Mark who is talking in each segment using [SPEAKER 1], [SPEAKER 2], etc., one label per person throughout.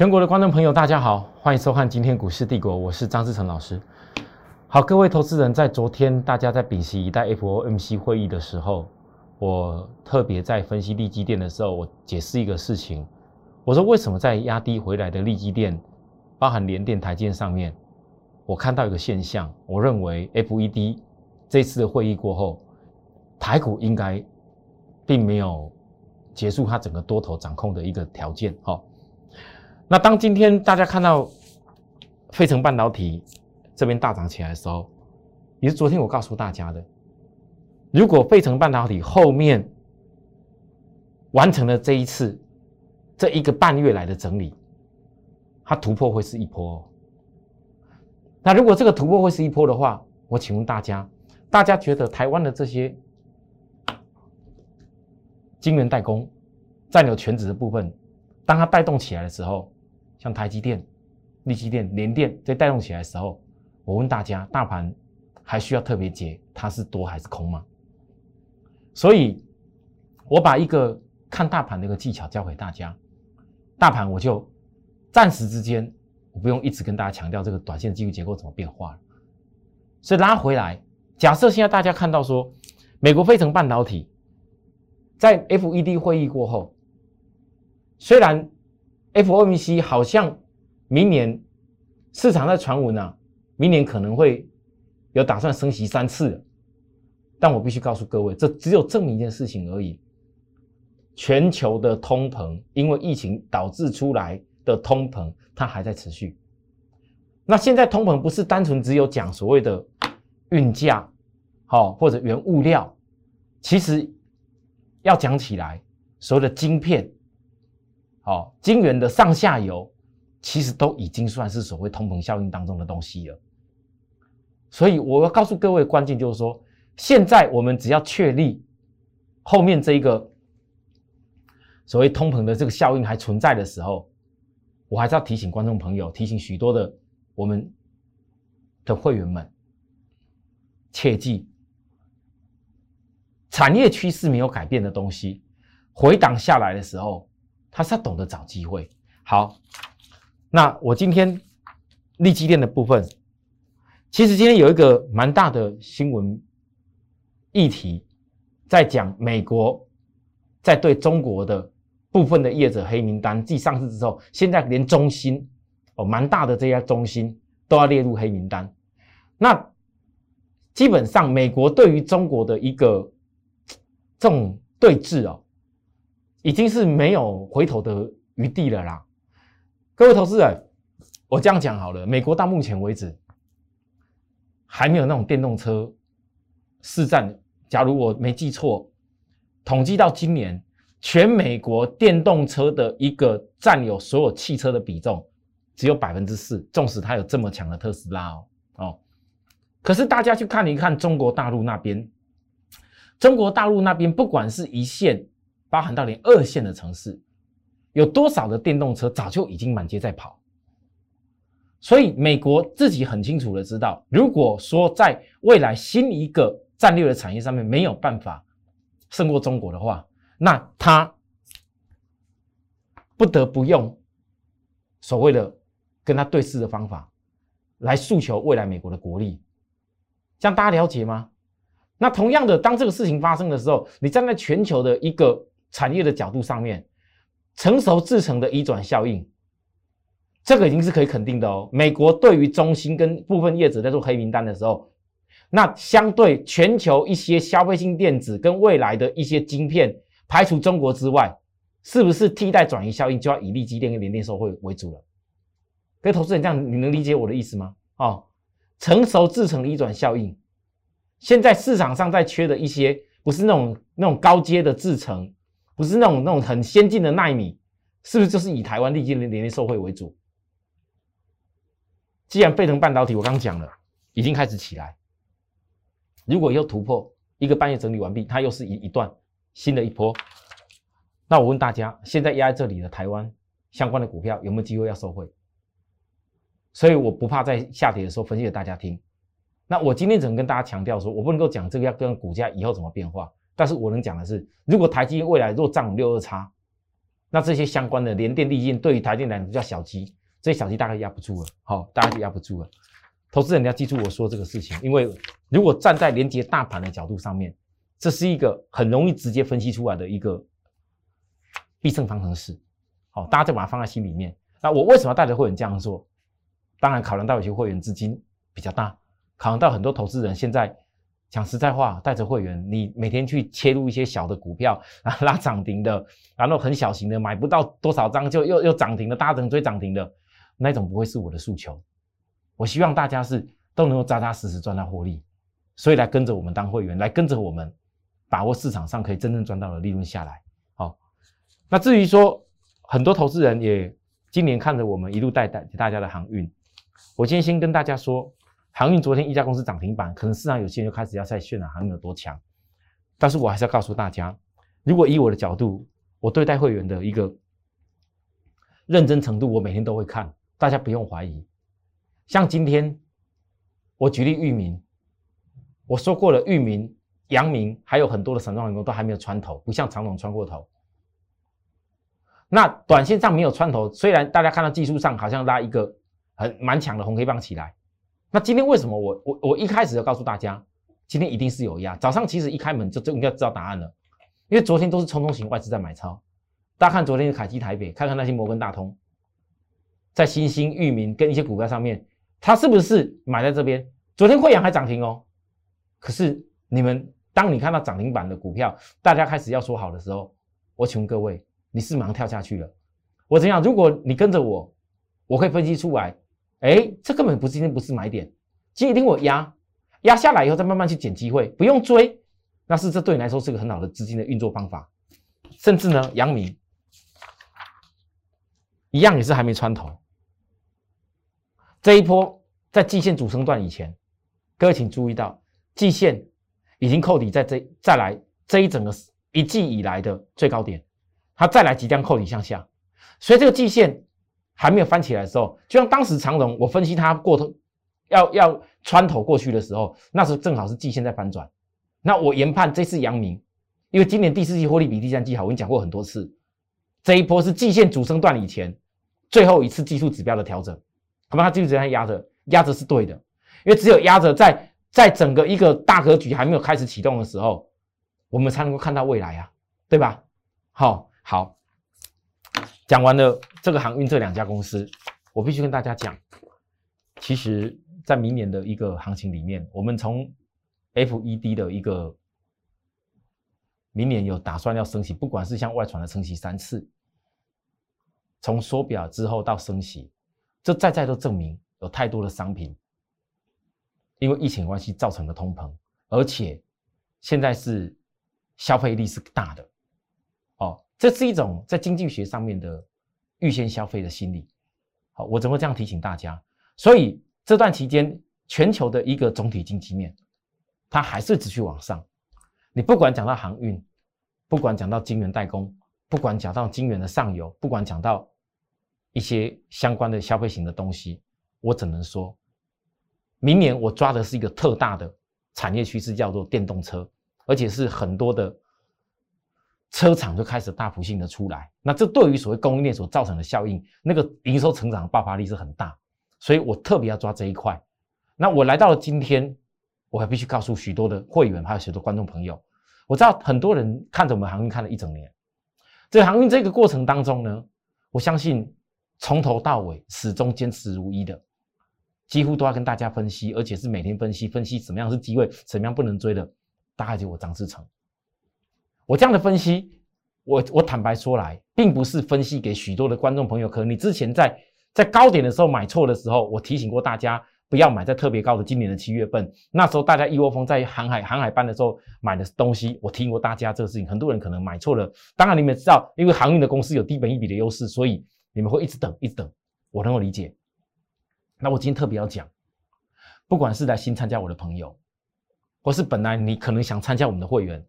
[SPEAKER 1] 全国的观众朋友，大家好，欢迎收看今天股市帝国，我是张志成老师。好，各位投资人，在昨天大家在屏息以待 FOMC 会议的时候，我特别在分析利基店的时候，我解释一个事情，我说为什么在压低回来的利基店，包含联电、台建上面，我看到一个现象，我认为 FED 这次的会议过后，台股应该并没有结束它整个多头掌控的一个条件，哈。那当今天大家看到费城半导体这边大涨起来的时候，也是昨天我告诉大家的，如果费城半导体后面完成了这一次这一个半月来的整理，它突破会是一波。那如果这个突破会是一波的话，我请问大家，大家觉得台湾的这些晶圆代工占有全职的部分，当它带动起来的时候？像台积电、力积电、联电在带动起来的时候，我问大家，大盘还需要特别解它是多还是空吗？所以，我把一个看大盘的一个技巧教给大家。大盘我就暂时之间，我不用一直跟大家强调这个短线技术结构怎么变化了。所以拉回来，假设现在大家看到说，美国费城半导体在 FED 会议过后，虽然 FOMC 好像明年市场在传闻啊，明年可能会有打算升息三次，但我必须告诉各位，这只有证明一件事情而已：全球的通膨，因为疫情导致出来的通膨，它还在持续。那现在通膨不是单纯只有讲所谓的运价，好或者原物料，其实要讲起来，所谓的晶片。好，晶圆的上下游其实都已经算是所谓通膨效应当中的东西了。所以我要告诉各位，关键就是说，现在我们只要确立后面这一个所谓通膨的这个效应还存在的时候，我还是要提醒观众朋友，提醒许多的我们的会员们，切记，产业趋势没有改变的东西，回档下来的时候。他是要懂得找机会。好，那我今天利基店的部分，其实今天有一个蛮大的新闻议题，在讲美国在对中国的部分的业者黑名单，继上市之后，现在连中芯哦，蛮大的这家中芯都要列入黑名单。那基本上，美国对于中国的一个这种对峙哦。已经是没有回头的余地了啦，各位投资人，我这样讲好了，美国到目前为止还没有那种电动车市占。假如我没记错，统计到今年，全美国电动车的一个占有所有汽车的比重只有百分之四，纵使它有这么强的特斯拉哦哦，可是大家去看一看中国大陆那边，中国大陆那边不管是一线。包含到连二线的城市，有多少的电动车早就已经满街在跑。所以美国自己很清楚的知道，如果说在未来新一个战略的产业上面没有办法胜过中国的话，那他不得不用所谓的跟他对峙的方法来诉求未来美国的国力。这样大家了解吗？那同样的，当这个事情发生的时候，你站在全球的一个。产业的角度上面，成熟制成的移转效应，这个已经是可以肯定的哦。美国对于中芯跟部分业者在做黑名单的时候，那相对全球一些消费性电子跟未来的一些晶片，排除中国之外，是不是替代转移效应就要以立基电跟联电受惠为主了？各位投资人，这样你能理解我的意思吗？哦，成熟制成的移转效应，现在市场上在缺的一些，不是那种那种高阶的制成。不是那种那种很先进的纳米，是不是就是以台湾立基的连连受惠为主？既然沸腾半导体我刚讲了，已经开始起来，如果又突破一个半月整理完毕，它又是一一段新的一波，那我问大家，现在压在这里的台湾相关的股票有没有机会要受惠？所以我不怕在下跌的时候分析给大家听。那我今天只能跟大家强调说，我不能够讲这个要跟股价以后怎么变化。但是我能讲的是，如果台积电未来若涨六二差，那这些相关的联电、力电对于台电来讲叫小鸡，这些小鸡大概压不住了，好，大家就压不住了。投资人你要记住我说这个事情，因为如果站在连接大盘的角度上面，这是一个很容易直接分析出来的一个必胜方程式。好，大家就把它放在心里面。那我为什么带着会员这样做？当然考量到有些会员资金比较大，考量到很多投资人现在讲实在话，带着会员，你每天去切入一些小的股票啊，拉涨停的，然后很小型的，买不到多少张就又又涨停的，大家追涨停的那种，不会是我的诉求。我希望大家是都能够扎扎实实赚到获利，所以来跟着我们当会员，来跟着我们把握市场上可以真正赚到的利润下来。好，那至于说很多投资人也今年看着我们一路带带大家的航运。我今天先跟大家说，航运昨天一家公司涨停板，可能市场有些人就开始要在渲染航运有多强。但是我还是要告诉大家，如果以我的角度，我对待会员的一个认真程度，我每天都会看，大家不用怀疑。像今天我举例域名，我说过了，域名、阳明还有很多的散装员工都还没有穿头，不像长龙穿过头。那短线上没有穿头，虽然大家看到技术上好像拉一个。很蛮强的红黑棒起来，那今天为什么我我我一开始就告诉大家，今天一定是有压。早上其实一开门就就应该知道答案了，因为昨天都是冲动型外资在买超。大家看昨天的凯基台北，看看那些摩根大通，在新兴、域名跟一些股票上面，它是不是买在这边？昨天汇阳还涨停哦。可是你们当你看到涨停板的股票，大家开始要说好的时候，我请问各位，你是马上跳下去了？我怎样？如果你跟着我，我可以分析出来。哎，这根本不是今天不是买点，今天我压压下来以后再慢慢去捡机会，不用追，那是这对你来说是个很好的资金的运作方法。甚至呢，阳明一样也是还没穿头，这一波在季线主升段以前，各位请注意到季线已经扣底在这再来这一整个一季以来的最高点，它再来即将扣底向下，所以这个季线。还没有翻起来的时候，就像当时长荣，我分析它过头，要要穿头过去的时候，那时候正好是季线在反转。那我研判这次阳明，因为今年第四季获利比第三季好，我跟你讲过很多次，这一波是季线主升段以前最后一次技术指标的调整，好吧？它技术指标压着，压着是对的，因为只有压着在在整个一个大格局还没有开始启动的时候，我们才能够看到未来啊，对吧？好，好。讲完了这个航运这两家公司，我必须跟大家讲，其实，在明年的一个行情里面，我们从 FED 的一个明年有打算要升息，不管是像外传的升息三次，从缩表之后到升息，这再再都证明有太多的商品，因为疫情关系造成的通膨，而且现在是消费力是大的。哦这是一种在经济学上面的预先消费的心理。好，我怎么这样提醒大家？所以这段期间，全球的一个总体经济面，它还是持续往上。你不管讲到航运，不管讲到晶圆代工，不管讲到晶圆的上游，不管讲到一些相关的消费型的东西，我只能说，明年我抓的是一个特大的产业趋势，叫做电动车，而且是很多的。车厂就开始大幅性的出来，那这对于所谓供应链所造成的效应，那个营收成长的爆发力是很大，所以我特别要抓这一块。那我来到了今天，我还必须告诉许多的会员还有许多观众朋友，我知道很多人看着我们航运看了一整年，这航运这个过程当中呢，我相信从头到尾始终坚持如一的，几乎都要跟大家分析，而且是每天分析分析什么样是机会，什么样不能追的，大概就我张志成。我这样的分析，我我坦白说来，并不是分析给许多的观众朋友。可能你之前在在高点的时候买错的时候，我提醒过大家不要买在特别高的。今年的七月份，那时候大家一窝蜂在航海航海班的时候买的东西，我提醒过大家这个事情。很多人可能买错了。当然你们知道，因为航运的公司有低本一比的优势，所以你们会一直等，一直等。我能够理解。那我今天特别要讲，不管是来新参加我的朋友，或是本来你可能想参加我们的会员。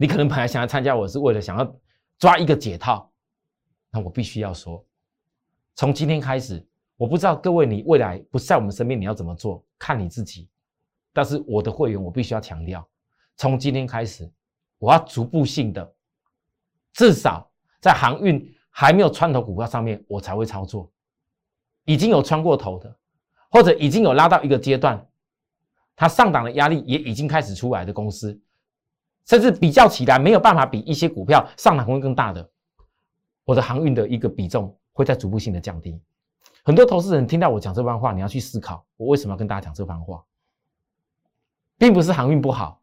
[SPEAKER 1] 你可能本来想要参加，我是为了想要抓一个解套，那我必须要说，从今天开始，我不知道各位你未来不在我们身边，你要怎么做，看你自己。但是我的会员，我必须要强调，从今天开始，我要逐步性的，至少在航运还没有穿头股票上面，我才会操作。已经有穿过头的，或者已经有拉到一个阶段，它上档的压力也已经开始出来的公司，甚至比较起来没有办法比一些股票上档会更大的，我的航运的一个比重会在逐步性的降低。很多投资人听到我讲这番话，你要去思考，我为什么要跟大家讲这番话，并不是航运不好，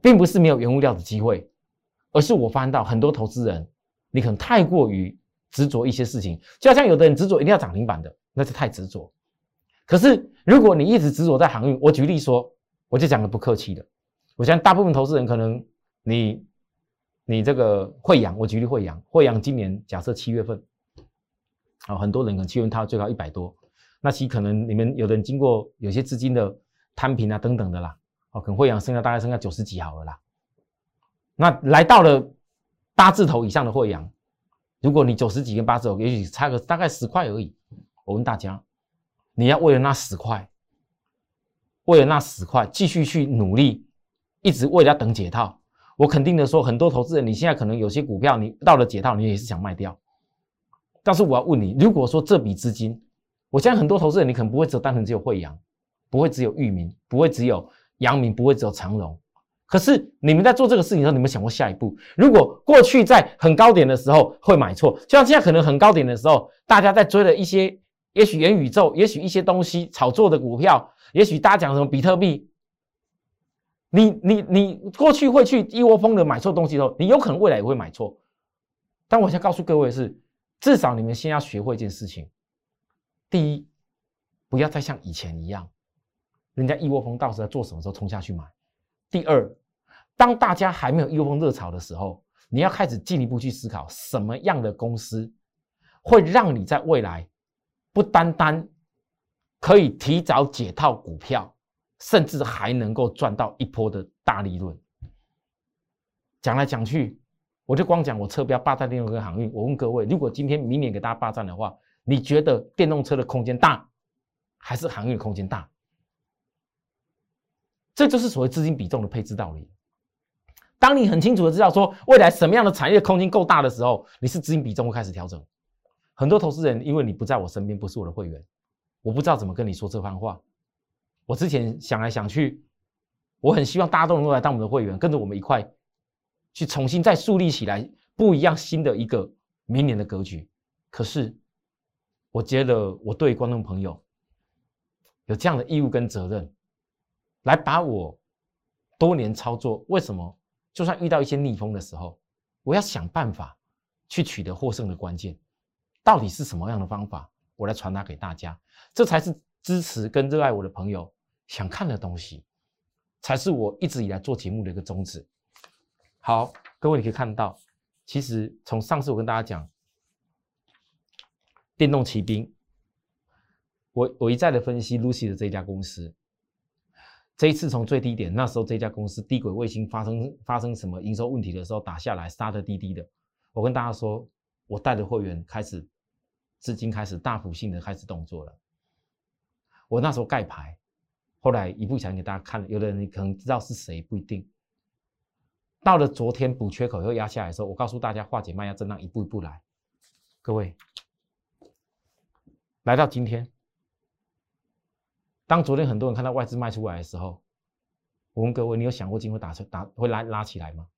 [SPEAKER 1] 并不是没有原物料的机会，而是我发现到很多投资人，你可能太过于。执着一些事情，就好像有的人执着一定要涨停板的，那是太执着。可是如果你一直执着在航运，我举例说，我就讲个不客气的，我相信大部分投资人可能你你这个惠阳，我举例惠阳，惠阳今年假设七月份，啊，很多人可能七月份它最高一百多，那其可能你们有的人经过有些资金的摊平啊等等的啦，哦，可能惠阳剩下大概剩下九十几好了啦，那来到了八字头以上的惠阳。如果你九十几跟八字头也许差个大概十块而已。我问大家，你要为了那十块，为了那十块继续去努力，一直为了等解套？我肯定的说，很多投资人，你现在可能有些股票，你到了解套，你也是想卖掉。但是我要问你，如果说这笔资金，我相信很多投资人，你可能不会只单纯只有惠阳，不会只有裕民，不会只有阳明，不会只有长荣。可是你们在做这个事情的时候，你们想过下一步？如果过去在很高点的时候会买错，就像现在可能很高点的时候，大家在追了一些，也许元宇宙，也许一些东西炒作的股票，也许大家讲什么比特币，你你你过去会去一窝蜂的买错东西的时候，你有可能未来也会买错。但我想告诉各位的是，至少你们先要学会一件事情：第一，不要再像以前一样，人家一窝蜂到时候做什么时候冲下去买；第二。当大家还没有一窝蜂热潮的时候，你要开始进一步去思考什么样的公司会让你在未来不单单可以提早解套股票，甚至还能够赚到一波的大利润。讲来讲去，我就光讲我车标霸占电动车航运。我问各位，如果今天明年给大家霸占的话，你觉得电动车的空间大，还是航运空间大？这就是所谓资金比重的配置道理。当你很清楚的知道说未来什么样的产业空间够大的时候，你是资金比重会开始调整。很多投资人因为你不在我身边，不是我的会员，我不知道怎么跟你说这番话。我之前想来想去，我很希望大家都能够来当我们的会员，跟着我们一块去重新再树立起来不一样新的一个明年的格局。可是，我觉得我对观众朋友有这样的义务跟责任，来把我多年操作为什么？就算遇到一些逆风的时候，我要想办法去取得获胜的关键，到底是什么样的方法？我来传达给大家，这才是支持跟热爱我的朋友想看的东西，才是我一直以来做节目的一个宗旨。好，各位你可以看到，其实从上次我跟大家讲电动骑兵，我我一再的分析 Lucy 的这家公司。这一次从最低点，那时候这家公司低轨卫星发生发生什么营收问题的时候打下来，杀的低低的。我跟大家说，我带的会员开始资金开始大幅性的开始动作了。我那时候盖牌，后来一步想给大家看了，有的人你可能知道是谁，不一定。到了昨天补缺口又压下来的时候，我告诉大家化解卖压震荡，一步一步来。各位，来到今天。当昨天很多人看到外资卖出来的时候，我问各位，你有想过今天会打出打会拉拉起来吗？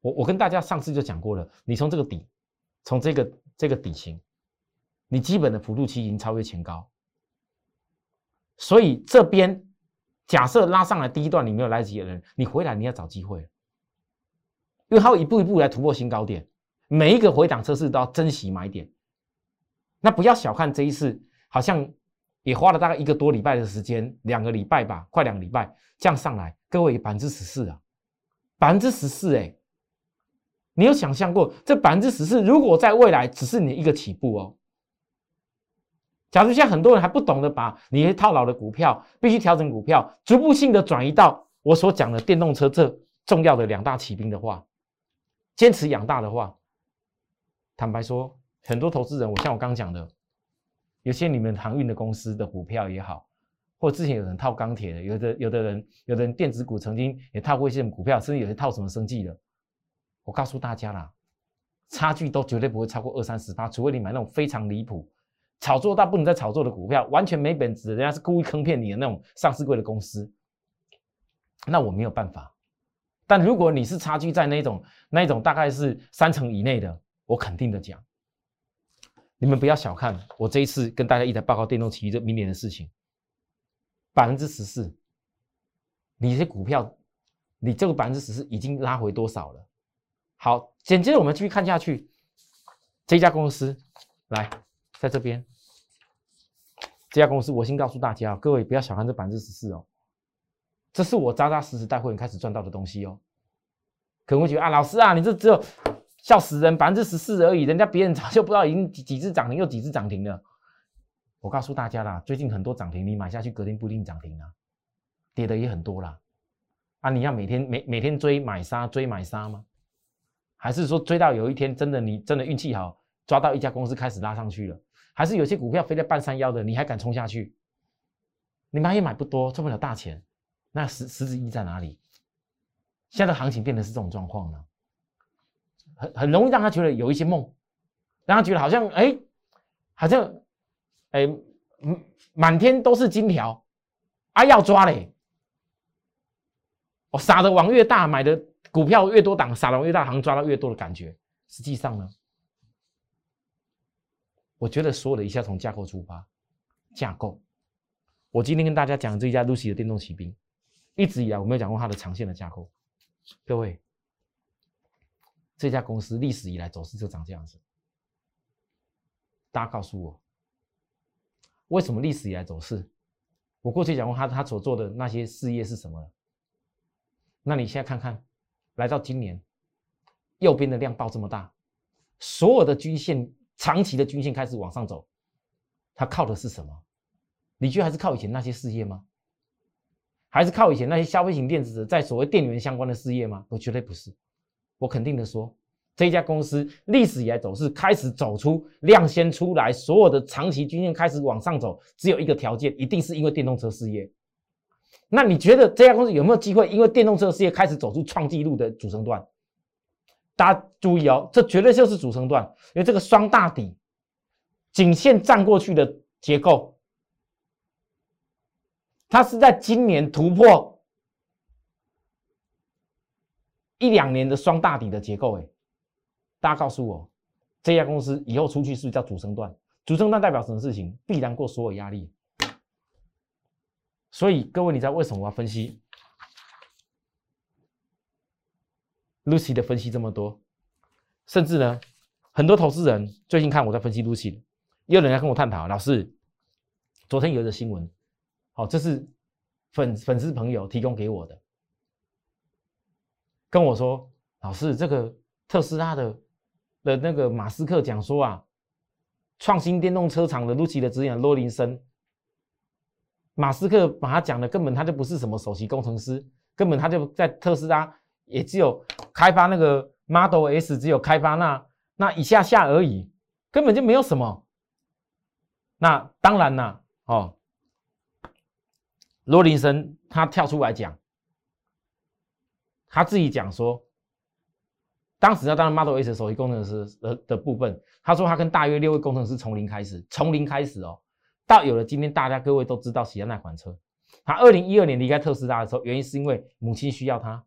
[SPEAKER 1] 我我跟大家上次就讲过了，你从这个底，从这个这个底型，你基本的幅度期已经超越前高，所以这边假设拉上来第一段你没有来得及的人，你回来你要找机会，因为它会一步一步来突破新高点，每一个回档测试都要珍惜买点，那不要小看这一次，好像。也花了大概一个多礼拜的时间，两个礼拜吧，快两个礼拜，这样上来，各位百分之十四啊，百分之十四哎，你有想象过这百分之十四，如果在未来只是你一个起步哦？假如现在很多人还不懂得把你套牢的股票，必须调整股票，逐步性的转移到我所讲的电动车这重要的两大骑兵的话，坚持养大的话，坦白说，很多投资人，我像我刚讲的。有些你们航运的公司的股票也好，或之前有人套钢铁的，有的有的人，有的人电子股曾经也套过一些股票，甚至有些套什么生计的。我告诉大家啦，差距都绝对不会超过二三十趴，除非你买那种非常离谱、炒作到不能再炒作的股票，完全没本质，人家是故意坑骗你的那种上市贵的公司，那我没有办法。但如果你是差距在那种那种大概是三成以内的，我肯定的讲，你们不要小看我这一次跟大家一起报告电动奇这明年的事情，百分之十四，你这股票，你这个百分之十四已经拉回多少了？好，紧接着我们继续看下去，这家公司来在这边，这家公司我先告诉大家，各位不要小看这百分之十四哦。这是我扎扎实实带会员开始赚到的东西哦。可能会觉得啊，老师啊，你这只有笑死人，百分之十四而已，人家别人早就不知道已经几几只涨停又几只涨停了。我告诉大家啦，最近很多涨停，你买下去隔天不一定涨停啊，跌的也很多啦。啊，你要每天每每天追买杀追买杀吗？还是说追到有一天真的你真的运气好，抓到一家公司开始拉上去了？还是有些股票飞在半山腰的，你还敢冲下去？你买也买不多，赚不了大钱。那实实质意义在哪里？现在的行情变得是这种状况了，很很容易让他觉得有一些梦，让他觉得好像哎，好像哎，满天都是金条，啊要抓嘞！我撒的网越大，买的股票越多档，撒的网越大，行抓到越多的感觉。实际上呢，我觉得所有的一下从架构出发，架构。我今天跟大家讲这一家 Lucy 的电动骑兵。一直以来我没有讲过它的长线的架构，各位，这家公司历史以来走势就长这样子。大家告诉我，为什么历史以来走势？我过去讲过他他所做的那些事业是什么？那你现在看看，来到今年，右边的量爆这么大，所有的均线长期的均线开始往上走，它靠的是什么？你觉得还是靠以前那些事业吗？还是靠以前那些消费型电子在所谓电源相关的事业吗？我绝对不是。我肯定的说，这家公司历史以来走势开始走出量先出来，所有的长期均线开始往上走，只有一个条件，一定是因为电动车事业。那你觉得这家公司有没有机会？因为电动车事业开始走出创纪录的主升段？大家注意哦，这绝对就是主升段，因为这个双大底颈线站过去的结构。它是在今年突破一两年的双大底的结构，哎，大家告诉我，这家公司以后出去是不是叫主升段？主升段代表什么事情？必然过所有压力。所以各位，你知道为什么我要分析 Lucy 的分析这么多？甚至呢，很多投资人最近看我在分析 Lucy，也有人来跟我探讨，老师，昨天有一个新闻。好，这是粉粉丝朋友提供给我的，跟我说，老师，这个特斯拉的的那个马斯克讲说啊，创新电动车厂的 Lucy 的执行罗林森，马斯克把他讲的根本他就不是什么首席工程师，根本他就在特斯拉也只有开发那个 Model S，只有开发那那一下下而已，根本就没有什么。那当然啦，哦。罗林森他跳出来讲，他自己讲说，当时要当 Model S 首席工程师的的部分，他说他跟大约六位工程师从零开始，从零开始哦，到有了今天大家各位都知道喜欢那款车。他二零一二年离开特斯拉的时候，原因是因为母亲需要他，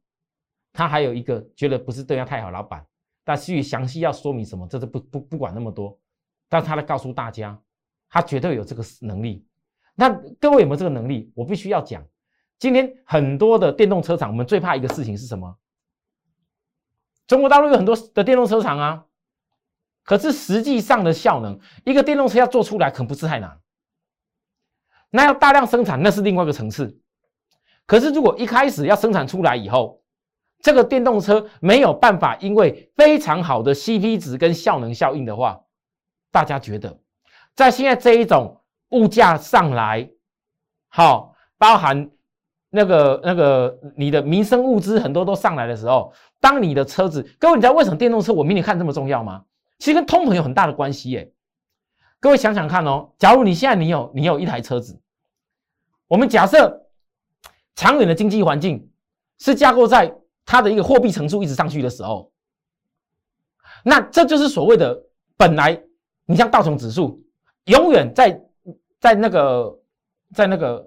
[SPEAKER 1] 他还有一个觉得不是对他太好老板，但至于详细要说明什么，这是不不不管那么多，但他来告诉大家，他绝对有这个能力。那各位有没有这个能力？我必须要讲，今天很多的电动车厂，我们最怕一个事情是什么？中国大陆有很多的电动车厂啊，可是实际上的效能，一个电动车要做出来，可不是太难。那要大量生产，那是另外一个层次。可是如果一开始要生产出来以后，这个电动车没有办法，因为非常好的 CP 值跟效能效应的话，大家觉得，在现在这一种。物价上来，好，包含那个那个你的民生物资很多都上来的时候，当你的车子，各位你知道为什么电动车我明年看这么重要吗？其实跟通膨有很大的关系耶。各位想想看哦，假如你现在你有你有一台车子，我们假设长远的经济环境是架构在它的一个货币乘数一直上去的时候，那这就是所谓的本来你像道琼指数，永远在在那个在那个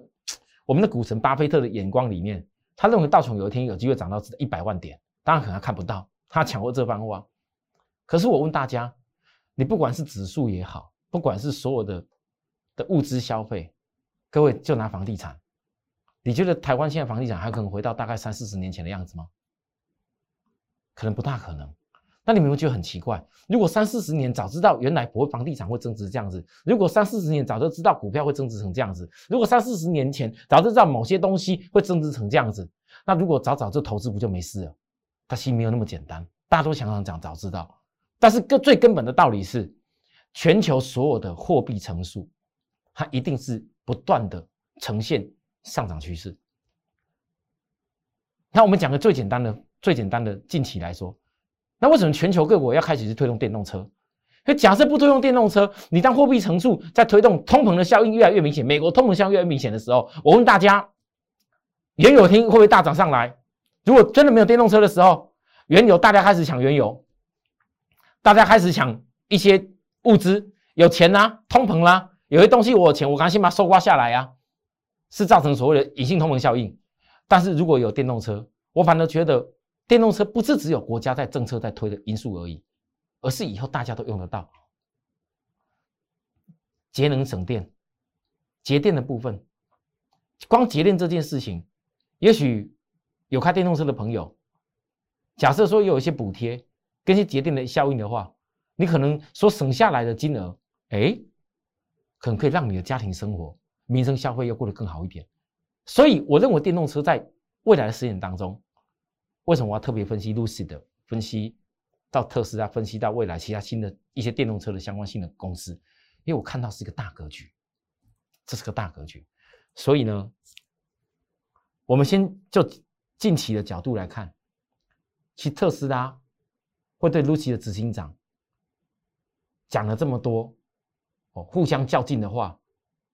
[SPEAKER 1] 我们的股神巴菲特的眼光里面，他认为道琼有一天有机会涨到一百万点，当然可能看不到，他抢过这番话。可是我问大家，你不管是指数也好，不管是所有的的物资消费，各位就拿房地产，你觉得台湾现在房地产还可能回到大概三四十年前的样子吗？可能不大可能，那你们会觉得很奇怪。如果三四十年早知道原来不会房地产会增值这样子，如果三四十年早就知道股票会增值成这样子，如果三四十年前早就知道某些东西会增值成这样子，那如果早早就投资不就没事了？它其实没有那么简单。大家都想想讲早知道，但是根最根本的道理是，全球所有的货币乘数，它一定是不断的呈现上涨趋势。那我们讲个最简单的。最简单的近期来说，那为什么全球各国要开始去推动电动车？因为假设不推动电动车，你当货币乘数在推动通膨的效应越来越明显，美国通膨效应越来越明显的时候，我问大家，原油听会不会大涨上来？如果真的没有电动车的时候，原油大家开始抢原油，大家开始抢一些物资，有钱啦，通膨啦，有些东西我有钱，我赶紧把它收刮下来呀，是造成所谓的隐性通膨效应。但是如果有电动车，我反而觉得。电动车不是只有国家在政策在推的因素而已，而是以后大家都用得到。节能省电，节电的部分，光节电这件事情，也许有开电动车的朋友，假设说有一些补贴跟一些节电的效应的话，你可能所省下来的金额，哎，可能可以让你的家庭生活、民生消费要过得更好一点。所以，我认为电动车在未来的十年当中。为什么我要特别分析 Lucy 的分析到特斯拉，分析到未来其他新的一些电动车的相关性的公司？因为我看到是一个大格局，这是个大格局。所以呢，我们先就近期的角度来看，其实特斯拉会对 Lucy 的执行长讲了这么多哦，互相较劲的话，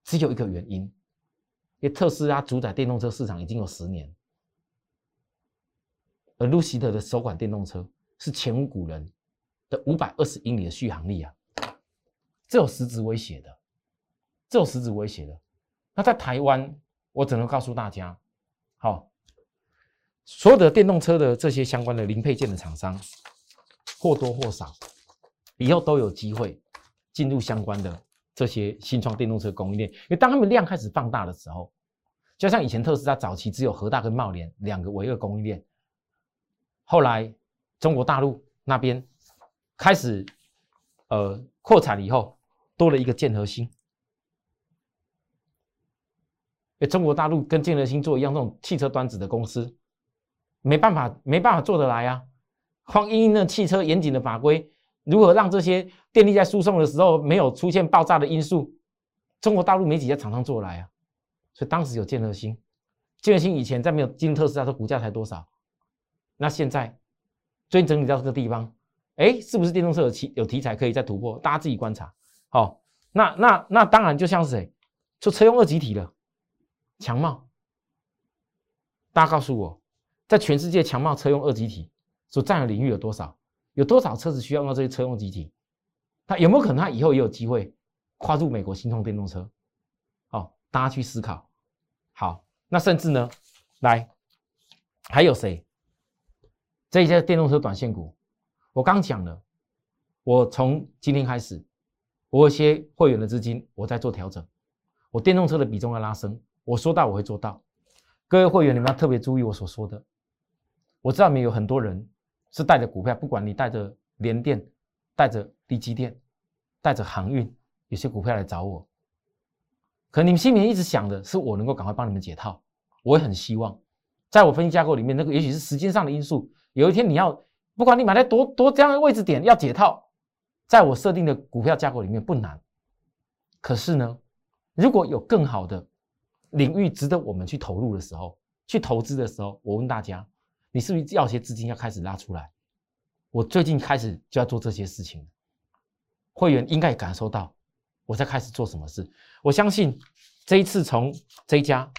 [SPEAKER 1] 只有一个原因，因为特斯拉主宰电动车市场已经有十年。而路西特的首款电动车是前无古人的五百二十英里的续航力啊，这有实质威胁的，这有实质威胁的。那在台湾，我只能告诉大家，好，所有的电动车的这些相关的零配件的厂商，或多或少以后都有机会进入相关的这些新创电动车供应链，因为当他们量开始放大的时候，就像以前特斯拉早期只有和大跟茂联两个唯二供应链。后来，中国大陆那边开始呃扩产以后，多了一个建和兴。哎，中国大陆跟建和兴做一样，这种汽车端子的公司，没办法，没办法做得来啊。光因那汽车严谨的法规，如何让这些电力在输送的时候没有出现爆炸的因素，中国大陆没几家厂商做得来啊。所以当时有建和兴，建和兴以前在没有进特斯拉的股价才多少？那现在最近整理到这个地方，哎，是不是电动车有题有题材可以再突破？大家自己观察。好，那那那当然就像是谁，就车用二极体了，强茂。大家告诉我，在全世界强茂车用二极体所占的领域有多少？有多少车子需要用到这些车用机体？那有没有可能它以后也有机会跨入美国新创电动车？好，大家去思考。好，那甚至呢，来还有谁？这一些电动车短线股，我刚讲了，我从今天开始，我有些会员的资金我在做调整，我电动车的比重要拉升，我说到我会做到。各位会员，你们要特别注意我所说的。我知道你们有很多人是带着股票，不管你带着联电、带着地基电、带着航运，有些股票来找我，可你们心里面一直想的是我能够赶快帮你们解套，我也很希望，在我分析架构里面，那个也许是时间上的因素。有一天你要，不管你买在多多这样的位置点，要解套，在我设定的股票架构里面不难。可是呢，如果有更好的领域值得我们去投入的时候，去投资的时候，我问大家，你是不是要些资金要开始拉出来？我最近开始就要做这些事情，会员应该感受到我在开始做什么事。我相信这一次从这一家，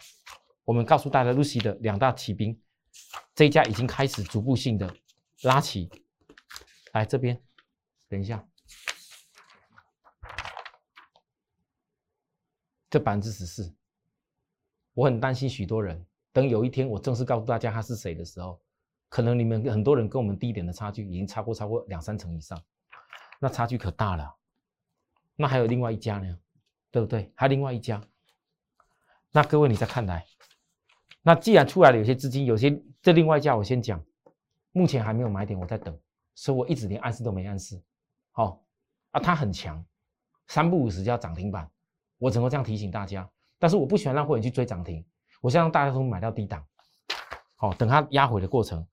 [SPEAKER 1] 我们告诉大家，Lucy 的两大骑兵。这一家已经开始逐步性的拉起来，这边等一下，这百分之十四，我很担心许多人。等有一天我正式告诉大家他是谁的时候，可能你们很多人跟我们低点的差距已经超过超过两三成以上，那差距可大了。那还有另外一家呢，对不对？还有另外一家。那各位你再看来，那既然出来了有些资金，有些这另外一家我先讲，目前还没有买点，我在等，所以我一直连暗示都没暗示。好啊，它很强，三不五时就要涨停板，我只能这样提醒大家。但是我不喜欢让会员去追涨停。我希望大家都买到低档，好，等它压回的过程。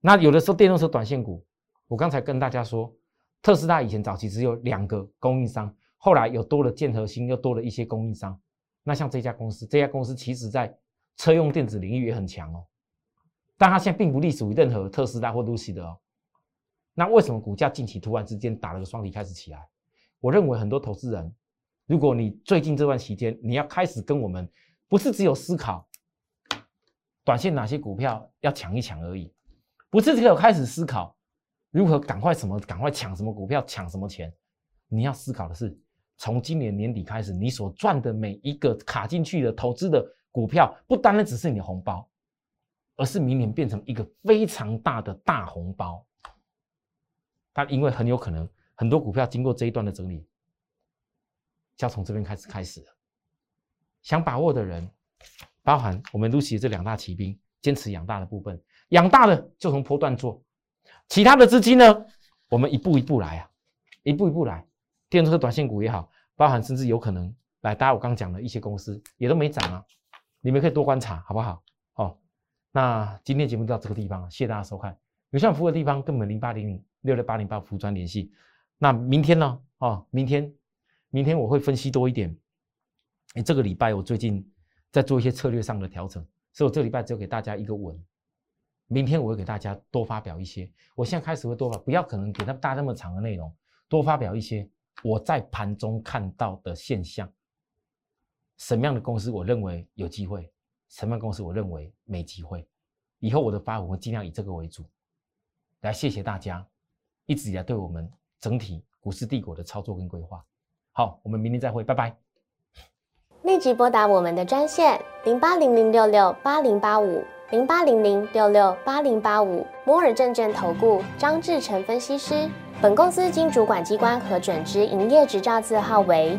[SPEAKER 1] 那有的时候电动车短线股，我刚才跟大家说，特斯拉以前早期只有两个供应商，后来有多了建核心，又多了一些供应商。那像这家公司，这家公司其实在车用电子领域也很强哦，但它现在并不隶属于任何特斯拉或 Lucy 的哦。那为什么股价近期突然之间打了个双底开始起来？我认为很多投资人，如果你最近这段期间你要开始跟我们。不是只有思考短线哪些股票要抢一抢而已，不是只有开始思考如何赶快什么赶快抢什么股票抢什么钱，你要思考的是从今年年底开始，你所赚的每一个卡进去的投资的股票，不单单只是你的红包，而是明年变成一个非常大的大红包。但因为很有可能很多股票经过这一段的整理，就要从这边开始开始了。想把握的人，包含我们 Lucy 这两大骑兵，坚持养大的部分，养大的就从波段做，其他的资金呢，我们一步一步来啊，一步一步来。电动车短线股也好，包含甚至有可能来，大家我刚讲的一些公司也都没涨啊，你们可以多观察，好不好？哦，那今天节目就到这个地方，谢谢大家收看。有需要服务的地方，跟我们零八零零六六八零八服专联系。那明天呢？哦，明天，明天我会分析多一点。哎，这个礼拜我最近在做一些策略上的调整，所以我这个礼拜只有给大家一个稳。明天我会给大家多发表一些，我现在开始会多发，不要可能给他大那么长的内容，多发表一些我在盘中看到的现象。什么样的公司我认为有机会，什么样公司我认为没机会，以后我的发我会尽量以这个为主。来，谢谢大家一直以来对我们整体股市帝国的操作跟规划。好，我们明天再会，拜拜。
[SPEAKER 2] 立即拨打我们的专线零八零零六六八零八五零八零零六六八零八五摩尔证券投顾张志成分析师。本公司经主管机关核准之营业执照字号为